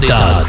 David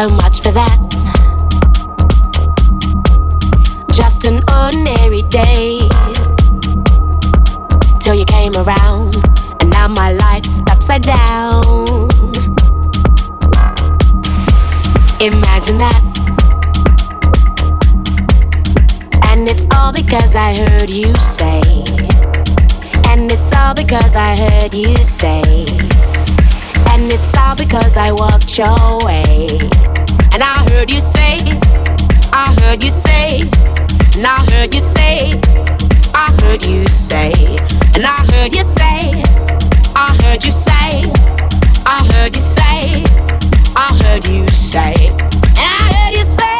so much for that. Just an ordinary day. Till you came around, and now my life's upside down. Imagine that. And it's all because I heard you say. And it's all because I heard you say. And it's all because I walked your way. And I heard you say, I heard you say, and I heard you say, I heard you say, and I heard you say, I heard you say, I heard you say, I heard you say, and I heard you say.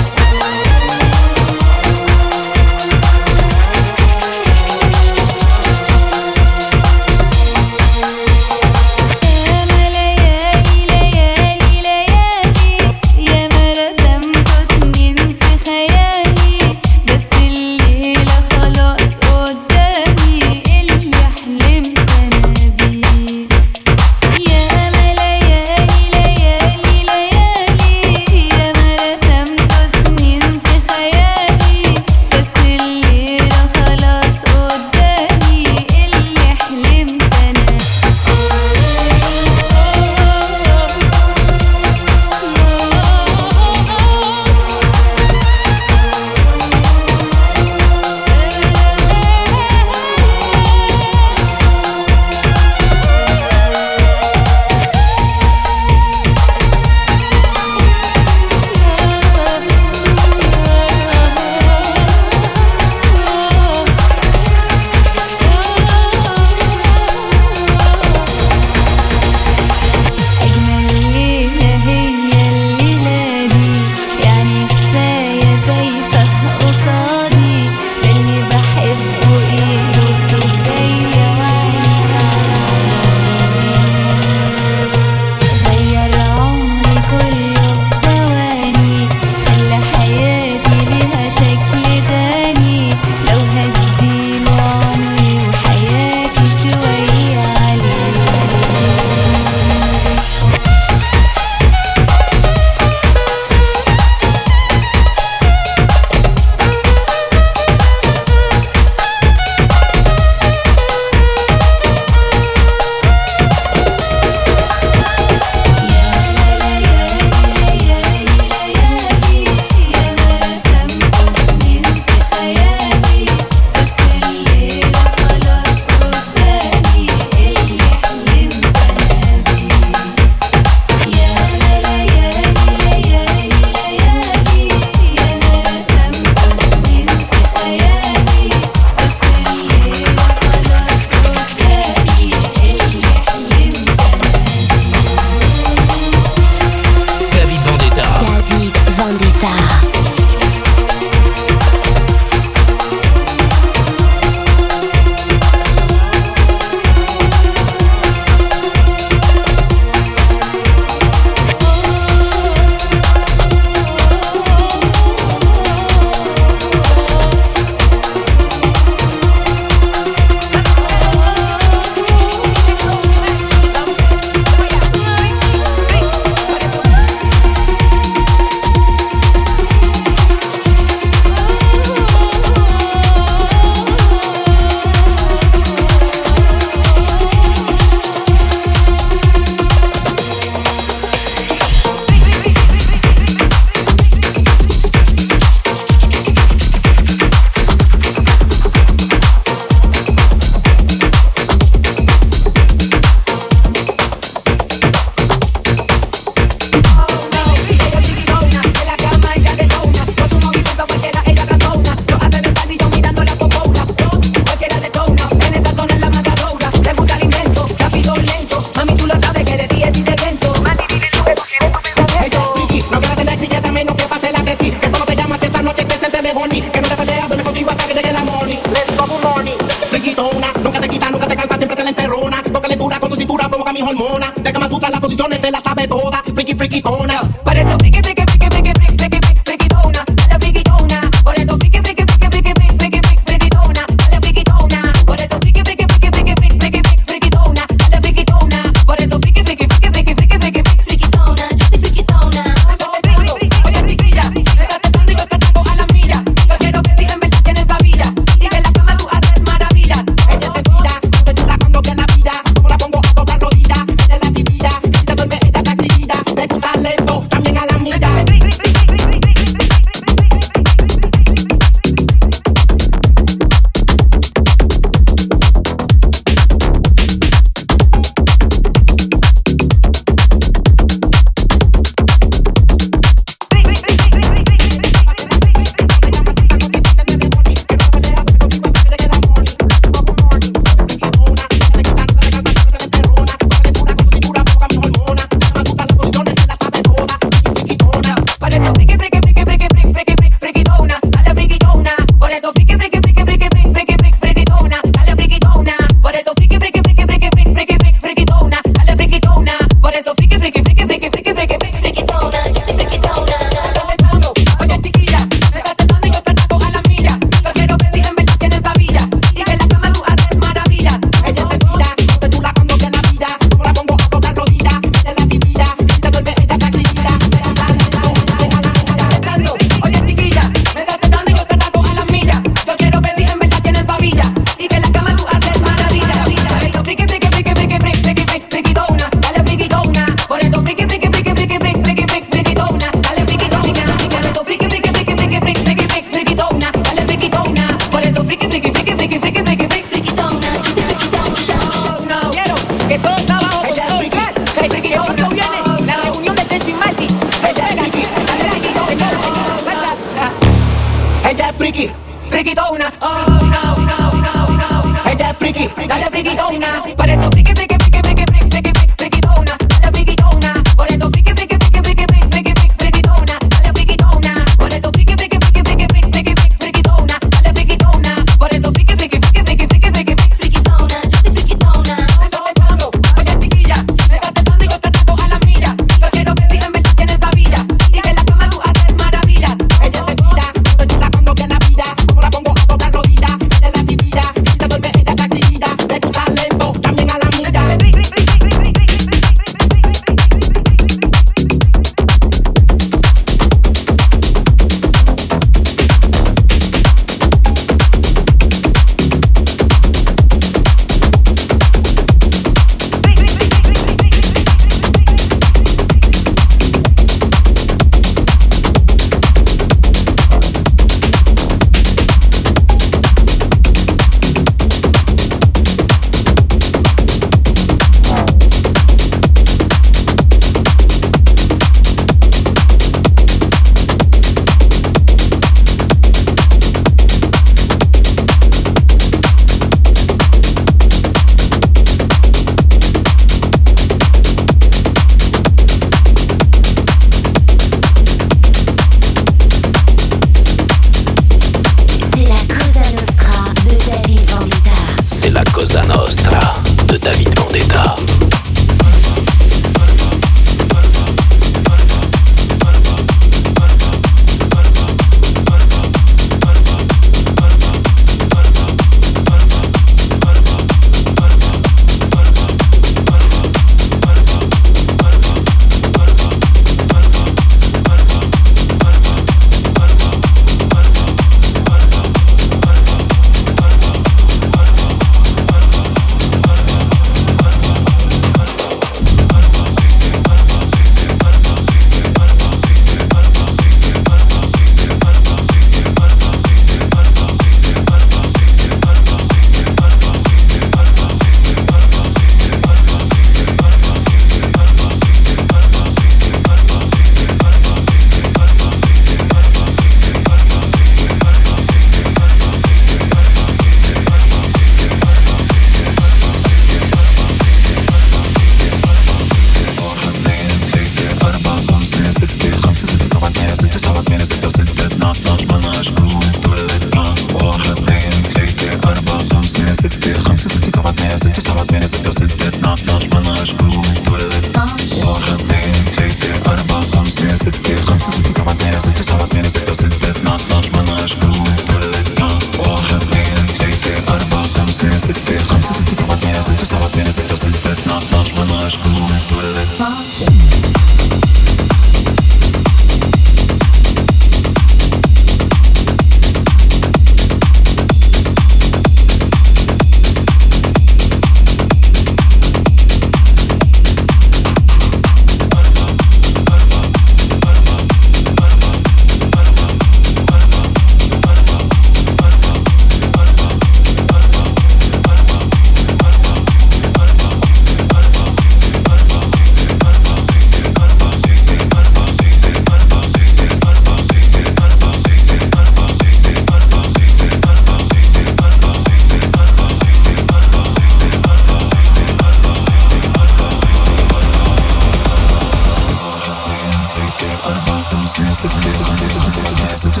ستة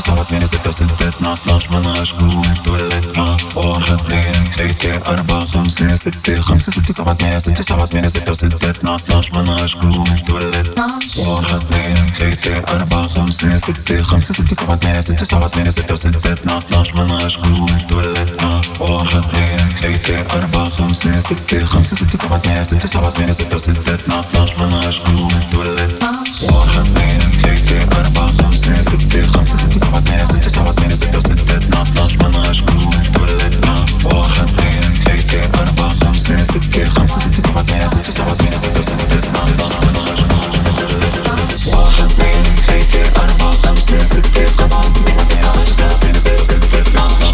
خمسة ستة سبعة ثمانية ستة سبعة ثمانية ستة ستة اثنا عشر مناش قوم تولد واحد اثنين ثلاثة أربعة خمسة ستة خمسة ستة سبعة ثمانية ستة سبعة ثمانية ستة ستة اثنا عشر مناش قوم تولد واحد اثنين ثلاثة أربعة خمسة ستة خمسة ستة سبعة ثمانية ستة سبعة ثمانية ستة ستة اثنا عشر مناش قوم تولد واحد اثنين ثلاثة أربعة خمسة ستة خمسة ستة سبعة ثمانية ستة سبعة ثمانية ستة ستة اثنا عشر مناش قوم تولد واحد اثنين ثلاثة أربعة خمسة ستة خمسة ستة سبعة ثمانية ستة سبعة ثمانية ستة ستة واحد اثنين ثلاثة أربعة خمسة ستة خمسة ستة سبعة ثمانية ستة سبعة ثمانية ستة ستة واحد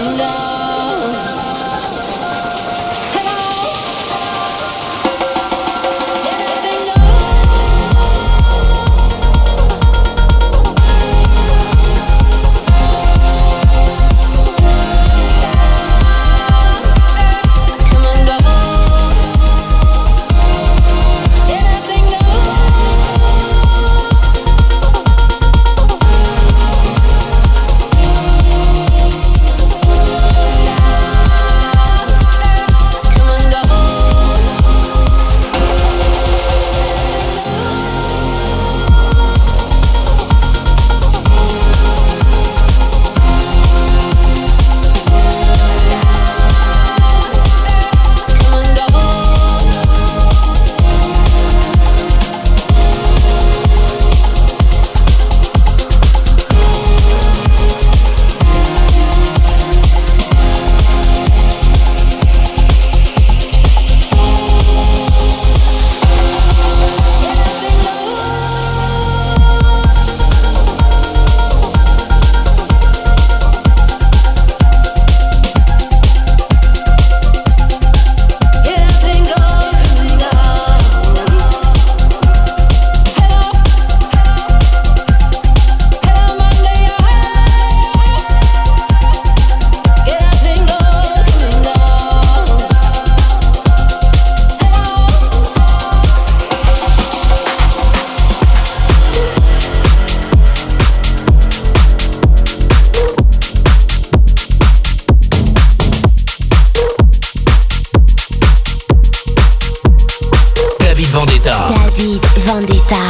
love. Vendetta.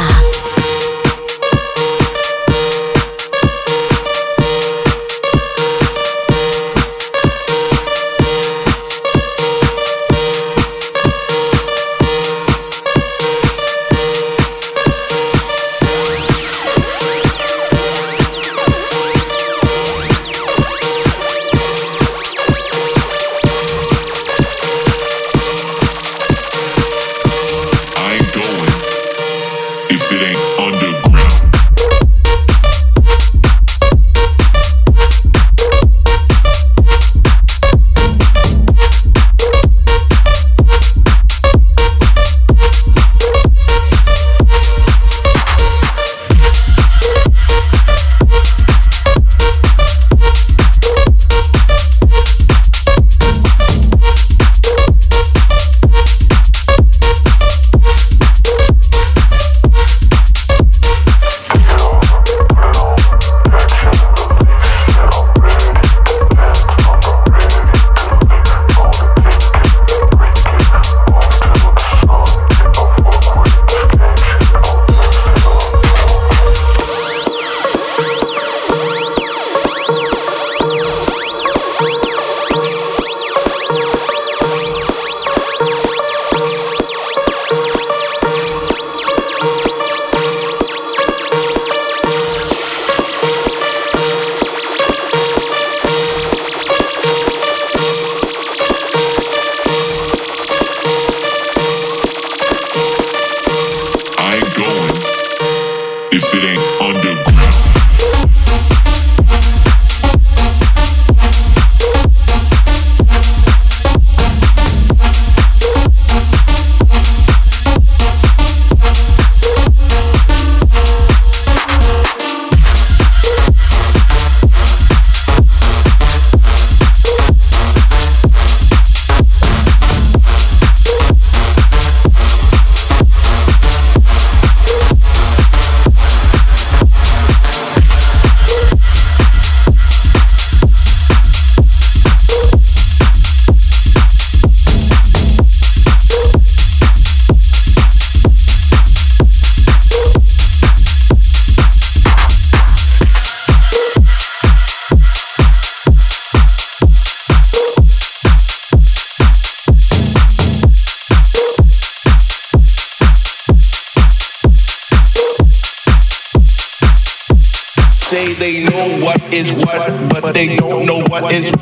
underground.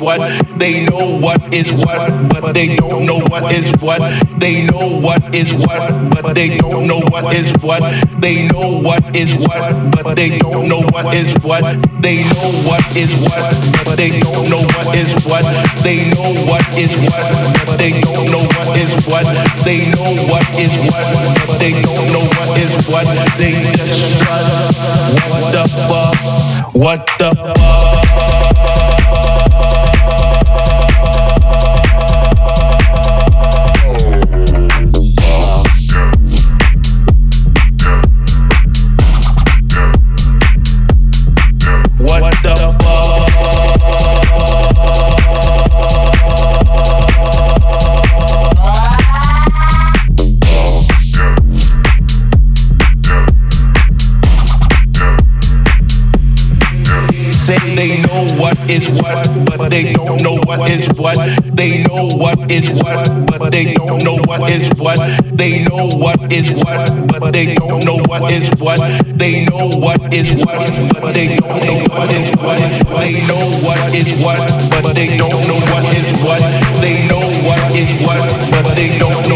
what. They know what is what, but they don't know what is what. They know what is what, but they don't know what is what. They know what is what, but they don't know what is what. They know what is what, but they don't know what is what. They know what is what, but they don't know what is what. They know what is what, but they don't know what is what. They just what the fuck, what the fuck. is what, but they don't know what is what. They know what is what, but they don't know what is what. They know what is what, but they don't know what is what. They know what is what, but they don't know what is what. They know what is what, but they don't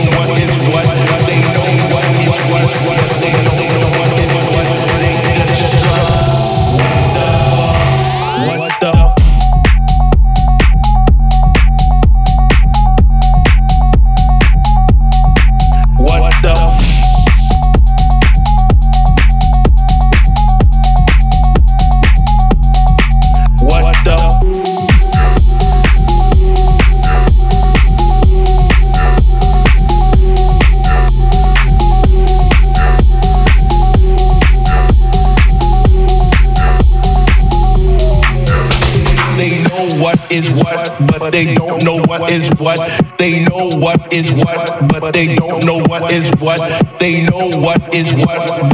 is what. They know what is what, but they don't know what is what. They know what is what,